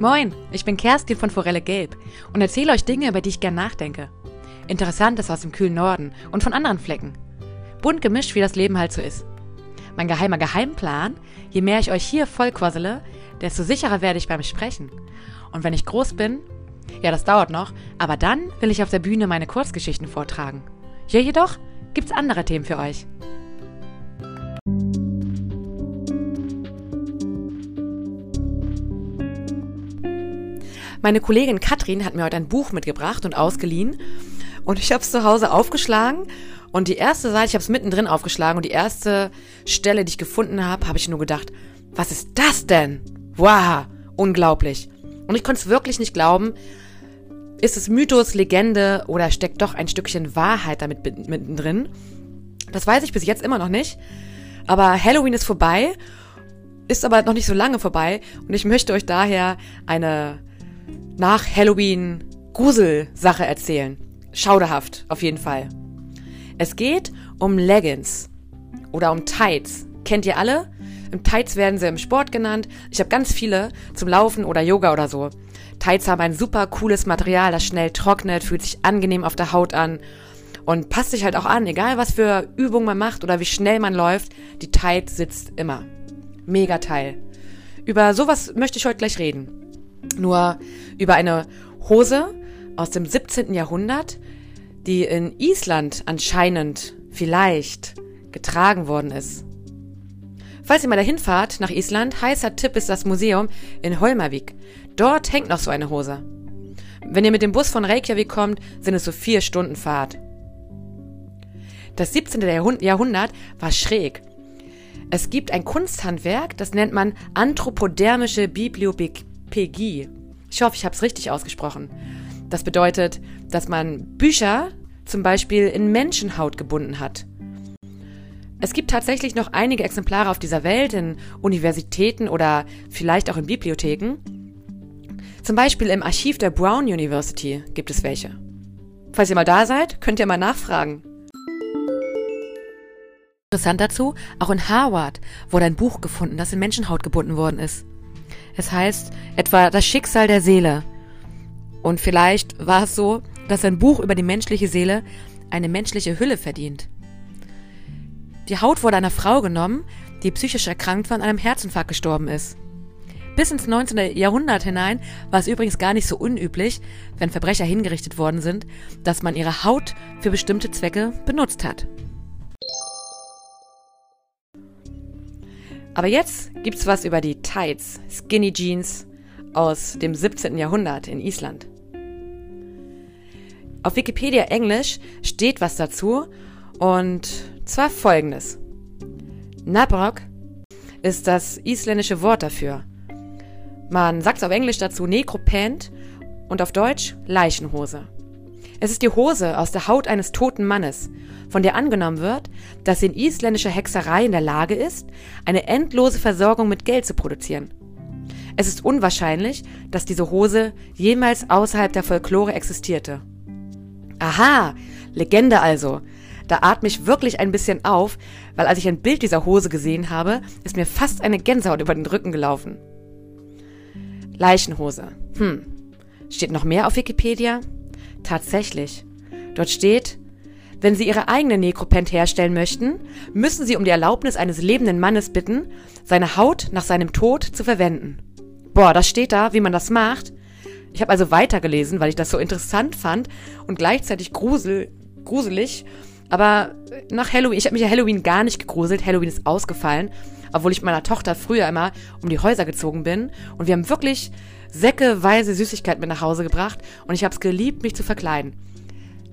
Moin, ich bin Kerstin von Forelle Gelb und erzähle euch Dinge, über die ich gern nachdenke. Interessantes aus dem kühlen Norden und von anderen Flecken. Bunt gemischt, wie das Leben halt so ist. Mein geheimer Geheimplan, je mehr ich euch hier vollquassele, desto sicherer werde ich beim Sprechen. Und wenn ich groß bin, ja, das dauert noch, aber dann will ich auf der Bühne meine Kurzgeschichten vortragen. Hier jedoch gibt's andere Themen für euch. Meine Kollegin Katrin hat mir heute ein Buch mitgebracht und ausgeliehen. Und ich habe es zu Hause aufgeschlagen. Und die erste Seite, ich habe es mittendrin aufgeschlagen. Und die erste Stelle, die ich gefunden habe, habe ich nur gedacht, was ist das denn? Wow, unglaublich. Und ich konnte es wirklich nicht glauben. Ist es Mythos, Legende oder steckt doch ein Stückchen Wahrheit damit mittendrin? Das weiß ich bis jetzt immer noch nicht. Aber Halloween ist vorbei, ist aber noch nicht so lange vorbei. Und ich möchte euch daher eine nach Halloween Gruselsache erzählen. Schauderhaft, auf jeden Fall. Es geht um Leggings oder um Tights. Kennt ihr alle? Im Tights werden sie im Sport genannt. Ich habe ganz viele zum Laufen oder Yoga oder so. Tights haben ein super cooles Material, das schnell trocknet, fühlt sich angenehm auf der Haut an und passt sich halt auch an, egal was für Übungen man macht oder wie schnell man läuft. Die Tights sitzt immer. Mega Teil. Über sowas möchte ich heute gleich reden nur über eine Hose aus dem 17. Jahrhundert, die in Island anscheinend vielleicht getragen worden ist. Falls ihr mal dahin fahrt nach Island, heißer Tipp ist das Museum in Holmavik. Dort hängt noch so eine Hose. Wenn ihr mit dem Bus von Reykjavik kommt, sind es so vier Stunden Fahrt. Das 17. Jahrhundert war schräg. Es gibt ein Kunsthandwerk, das nennt man anthropodermische Bibliothek PG. Ich hoffe, ich habe es richtig ausgesprochen. Das bedeutet, dass man Bücher zum Beispiel in Menschenhaut gebunden hat. Es gibt tatsächlich noch einige Exemplare auf dieser Welt in Universitäten oder vielleicht auch in Bibliotheken. Zum Beispiel im Archiv der Brown University gibt es welche. Falls ihr mal da seid, könnt ihr mal nachfragen. Interessant dazu, auch in Harvard wurde ein Buch gefunden, das in Menschenhaut gebunden worden ist. Es heißt etwa das Schicksal der Seele. Und vielleicht war es so, dass ein Buch über die menschliche Seele eine menschliche Hülle verdient. Die Haut wurde einer Frau genommen, die psychisch erkrankt war und an einem Herzinfarkt gestorben ist. Bis ins 19. Jahrhundert hinein war es übrigens gar nicht so unüblich, wenn Verbrecher hingerichtet worden sind, dass man ihre Haut für bestimmte Zwecke benutzt hat. Aber jetzt gibt's was über die Tights, Skinny Jeans aus dem 17. Jahrhundert in Island. Auf Wikipedia Englisch steht was dazu und zwar folgendes. Nabrok ist das isländische Wort dafür. Man sagt auf Englisch dazu Necropant und auf Deutsch Leichenhose. Es ist die Hose aus der Haut eines toten Mannes, von der angenommen wird, dass sie in isländischer Hexerei in der Lage ist, eine endlose Versorgung mit Geld zu produzieren. Es ist unwahrscheinlich, dass diese Hose jemals außerhalb der Folklore existierte. Aha, Legende also. Da atme ich wirklich ein bisschen auf, weil als ich ein Bild dieser Hose gesehen habe, ist mir fast eine Gänsehaut über den Rücken gelaufen. Leichenhose. Hm. Steht noch mehr auf Wikipedia? Tatsächlich. Dort steht, wenn Sie Ihre eigene Nekropent herstellen möchten, müssen Sie um die Erlaubnis eines lebenden Mannes bitten, seine Haut nach seinem Tod zu verwenden. Boah, das steht da, wie man das macht. Ich habe also weitergelesen, weil ich das so interessant fand und gleichzeitig grusel, gruselig. Aber nach Halloween, ich habe mich ja Halloween gar nicht gegruselt. Halloween ist ausgefallen, obwohl ich mit meiner Tochter früher immer um die Häuser gezogen bin. Und wir haben wirklich säckeweise Süßigkeiten mit nach Hause gebracht und ich habe es geliebt, mich zu verkleiden.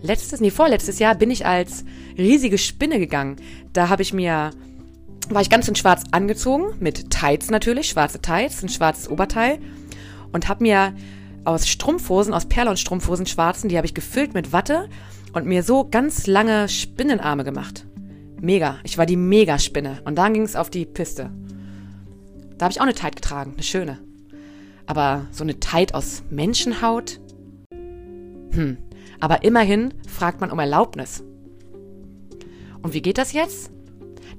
Letztes, nee, vorletztes Jahr bin ich als riesige Spinne gegangen. Da habe ich mir, war ich ganz in schwarz angezogen, mit Tights natürlich, schwarze Tights, ein schwarzes Oberteil und habe mir aus Strumpfhosen, aus Perlon-Strumpfhosen schwarzen, die habe ich gefüllt mit Watte und mir so ganz lange Spinnenarme gemacht. Mega. Ich war die Megaspinne. Und dann ging es auf die Piste. Da habe ich auch eine Tight getragen, eine schöne. Aber so eine Tight aus Menschenhaut? Hm, aber immerhin fragt man um Erlaubnis. Und wie geht das jetzt?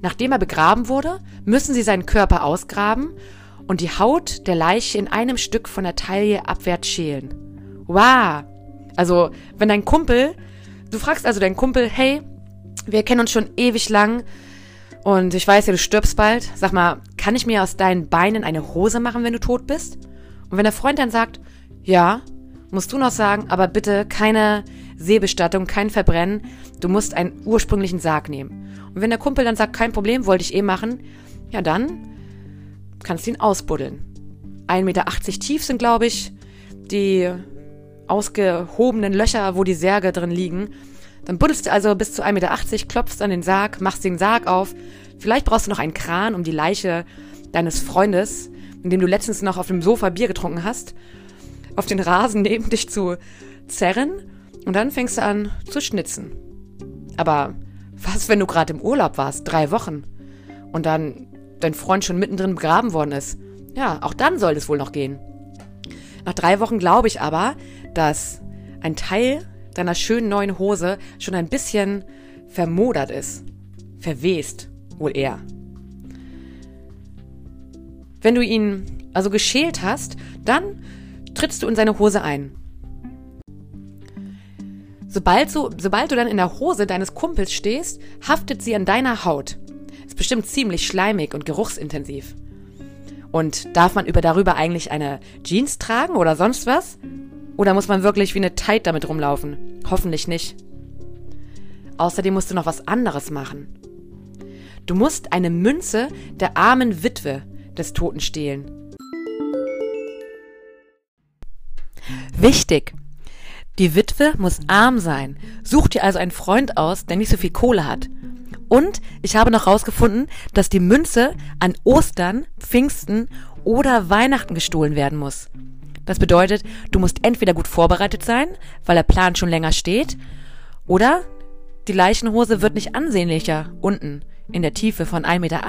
Nachdem er begraben wurde, müssen sie seinen Körper ausgraben und die Haut der Leiche in einem Stück von der Taille abwärts schälen. Wow! Also, wenn dein Kumpel, du fragst also deinen Kumpel, hey, wir kennen uns schon ewig lang und ich weiß ja, du stirbst bald. Sag mal, kann ich mir aus deinen Beinen eine Hose machen, wenn du tot bist? Und wenn der Freund dann sagt, ja, musst du noch sagen, aber bitte keine Seebestattung, kein Verbrennen. Du musst einen ursprünglichen Sarg nehmen. Und wenn der Kumpel dann sagt, kein Problem, wollte ich eh machen, ja dann kannst du ihn ausbuddeln. 1,80 Meter tief sind, glaube ich, die ausgehobenen Löcher, wo die Särge drin liegen. Dann buddelst du also bis zu 1,80 Meter, klopfst an den Sarg, machst den Sarg auf. Vielleicht brauchst du noch einen Kran, um die Leiche deines Freundes, in dem du letztens noch auf dem Sofa Bier getrunken hast, auf den Rasen neben dich zu zerren. Und dann fängst du an zu schnitzen. Aber was, wenn du gerade im Urlaub warst, drei Wochen, und dann dein Freund schon mittendrin begraben worden ist? Ja, auch dann soll es wohl noch gehen. Nach drei Wochen glaube ich aber, dass ein Teil deiner schönen neuen Hose schon ein bisschen vermodert ist. Verwest, wohl eher. Wenn du ihn also geschält hast, dann trittst du in seine Hose ein. Sobald du, sobald du dann in der Hose deines Kumpels stehst, haftet sie an deiner Haut. Ist bestimmt ziemlich schleimig und geruchsintensiv. Und darf man über darüber eigentlich eine Jeans tragen oder sonst was? Oder muss man wirklich wie eine Tight damit rumlaufen? Hoffentlich nicht. Außerdem musst du noch was anderes machen. Du musst eine Münze der armen Witwe des Toten stehlen. Wichtig! Die Witwe muss arm sein. Such dir also einen Freund aus, der nicht so viel Kohle hat. Und ich habe noch herausgefunden, dass die Münze an Ostern, Pfingsten oder Weihnachten gestohlen werden muss. Das bedeutet, du musst entweder gut vorbereitet sein, weil der Plan schon länger steht, oder die Leichenhose wird nicht ansehnlicher unten in der Tiefe von 1,80 Meter.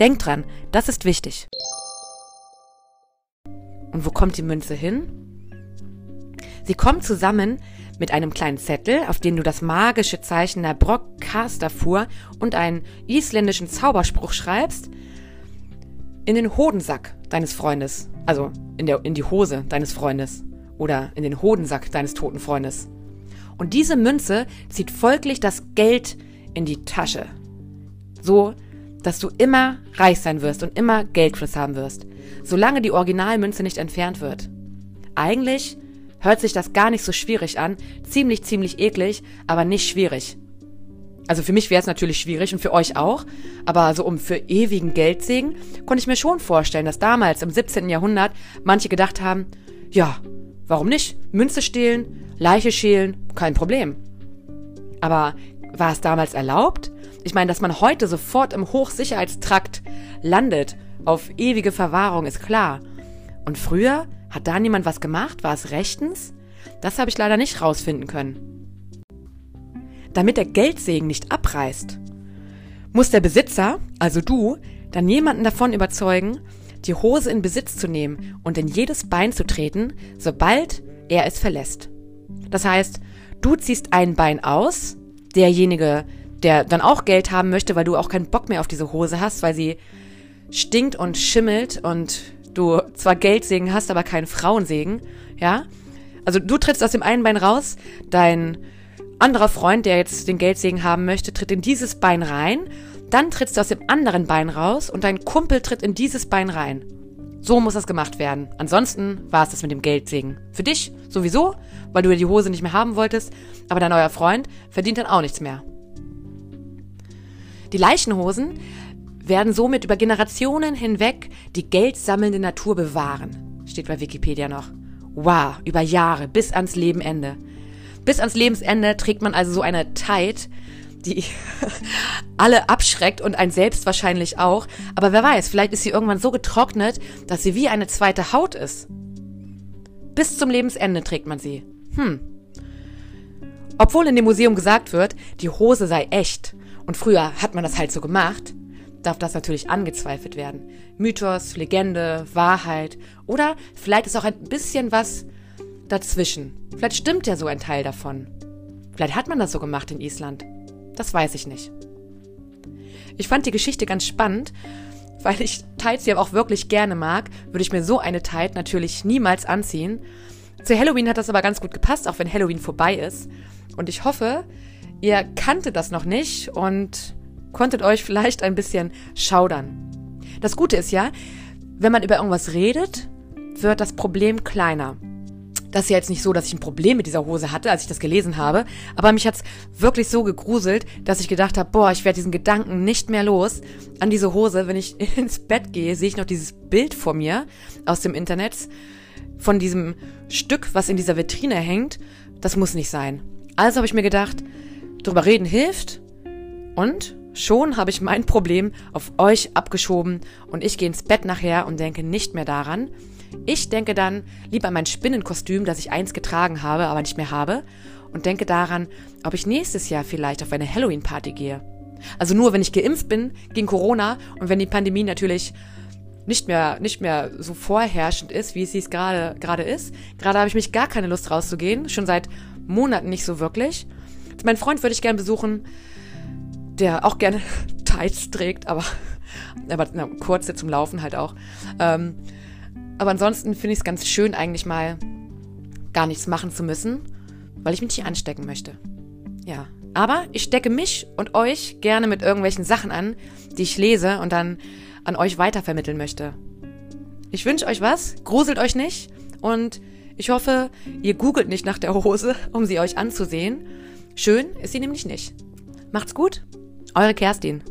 Denk dran, das ist wichtig. Und wo kommt die Münze hin? Sie kommt zusammen mit einem kleinen Zettel, auf dem du das magische Zeichen der Brockcaster-Fuhr und einen isländischen Zauberspruch schreibst, in den Hodensack deines Freundes. Also in, der, in die Hose deines Freundes. Oder in den Hodensack deines toten Freundes. Und diese Münze zieht folglich das Geld in die Tasche. So, dass du immer reich sein wirst und immer Geldfluss haben wirst. Solange die Originalmünze nicht entfernt wird. Eigentlich hört sich das gar nicht so schwierig an. Ziemlich, ziemlich eklig, aber nicht schwierig. Also für mich wäre es natürlich schwierig und für euch auch, aber so um für ewigen Geldsegen konnte ich mir schon vorstellen, dass damals im 17. Jahrhundert manche gedacht haben, ja, warum nicht? Münze stehlen, Leiche schälen, kein Problem. Aber war es damals erlaubt? Ich meine, dass man heute sofort im Hochsicherheitstrakt landet, auf ewige Verwahrung, ist klar. Und früher hat da niemand was gemacht? War es rechtens? Das habe ich leider nicht rausfinden können damit der Geldsegen nicht abreißt, muss der Besitzer, also du, dann jemanden davon überzeugen, die Hose in Besitz zu nehmen und in jedes Bein zu treten, sobald er es verlässt. Das heißt, du ziehst ein Bein aus, derjenige, der dann auch Geld haben möchte, weil du auch keinen Bock mehr auf diese Hose hast, weil sie stinkt und schimmelt und du zwar Geldsegen hast, aber keinen Frauensegen, ja? Also du trittst aus dem einen Bein raus, dein anderer Freund, der jetzt den Geldsegen haben möchte, tritt in dieses Bein rein, dann trittst du aus dem anderen Bein raus und dein Kumpel tritt in dieses Bein rein. So muss das gemacht werden. Ansonsten war es das mit dem Geldsegen. Für dich sowieso, weil du die Hose nicht mehr haben wolltest, aber dein neuer Freund verdient dann auch nichts mehr. Die Leichenhosen werden somit über Generationen hinweg die geldsammelnde Natur bewahren. Steht bei Wikipedia noch. Wow, über Jahre bis ans Lebenende. Bis ans Lebensende trägt man also so eine Tight, die alle abschreckt und ein selbst wahrscheinlich auch. Aber wer weiß, vielleicht ist sie irgendwann so getrocknet, dass sie wie eine zweite Haut ist. Bis zum Lebensende trägt man sie. Hm. Obwohl in dem Museum gesagt wird, die Hose sei echt und früher hat man das halt so gemacht, darf das natürlich angezweifelt werden. Mythos, Legende, Wahrheit oder vielleicht ist auch ein bisschen was dazwischen. Vielleicht stimmt ja so ein Teil davon. Vielleicht hat man das so gemacht in Island. Das weiß ich nicht. Ich fand die Geschichte ganz spannend, weil ich Tights ja auch wirklich gerne mag, würde ich mir so eine Tight natürlich niemals anziehen. Zu Halloween hat das aber ganz gut gepasst, auch wenn Halloween vorbei ist. Und ich hoffe, ihr kanntet das noch nicht und konntet euch vielleicht ein bisschen schaudern. Das Gute ist ja, wenn man über irgendwas redet, wird das Problem kleiner. Das ist ja jetzt nicht so, dass ich ein Problem mit dieser Hose hatte, als ich das gelesen habe, aber mich hat's wirklich so gegruselt, dass ich gedacht habe, boah, ich werde diesen Gedanken nicht mehr los an diese Hose. Wenn ich ins Bett gehe, sehe ich noch dieses Bild vor mir aus dem Internet von diesem Stück, was in dieser Vitrine hängt. Das muss nicht sein. Also habe ich mir gedacht, drüber reden hilft und schon habe ich mein Problem auf euch abgeschoben und ich gehe ins Bett nachher und denke nicht mehr daran, ich denke dann lieber an mein Spinnenkostüm, das ich einst getragen habe, aber nicht mehr habe, und denke daran, ob ich nächstes Jahr vielleicht auf eine Halloween-Party gehe. Also nur, wenn ich geimpft bin gegen Corona und wenn die Pandemie natürlich nicht mehr, nicht mehr so vorherrschend ist, wie es es gerade, gerade ist. Gerade habe ich mich gar keine Lust rauszugehen, schon seit Monaten nicht so wirklich. Mein Freund würde ich gerne besuchen, der auch gerne Tights trägt, aber, aber na, kurze zum Laufen halt auch. Ähm, aber ansonsten finde ich es ganz schön, eigentlich mal gar nichts machen zu müssen, weil ich mich nicht anstecken möchte. Ja. Aber ich stecke mich und euch gerne mit irgendwelchen Sachen an, die ich lese und dann an euch weitervermitteln möchte. Ich wünsche euch was, gruselt euch nicht und ich hoffe, ihr googelt nicht nach der Hose, um sie euch anzusehen. Schön ist sie nämlich nicht. Macht's gut, eure Kerstin.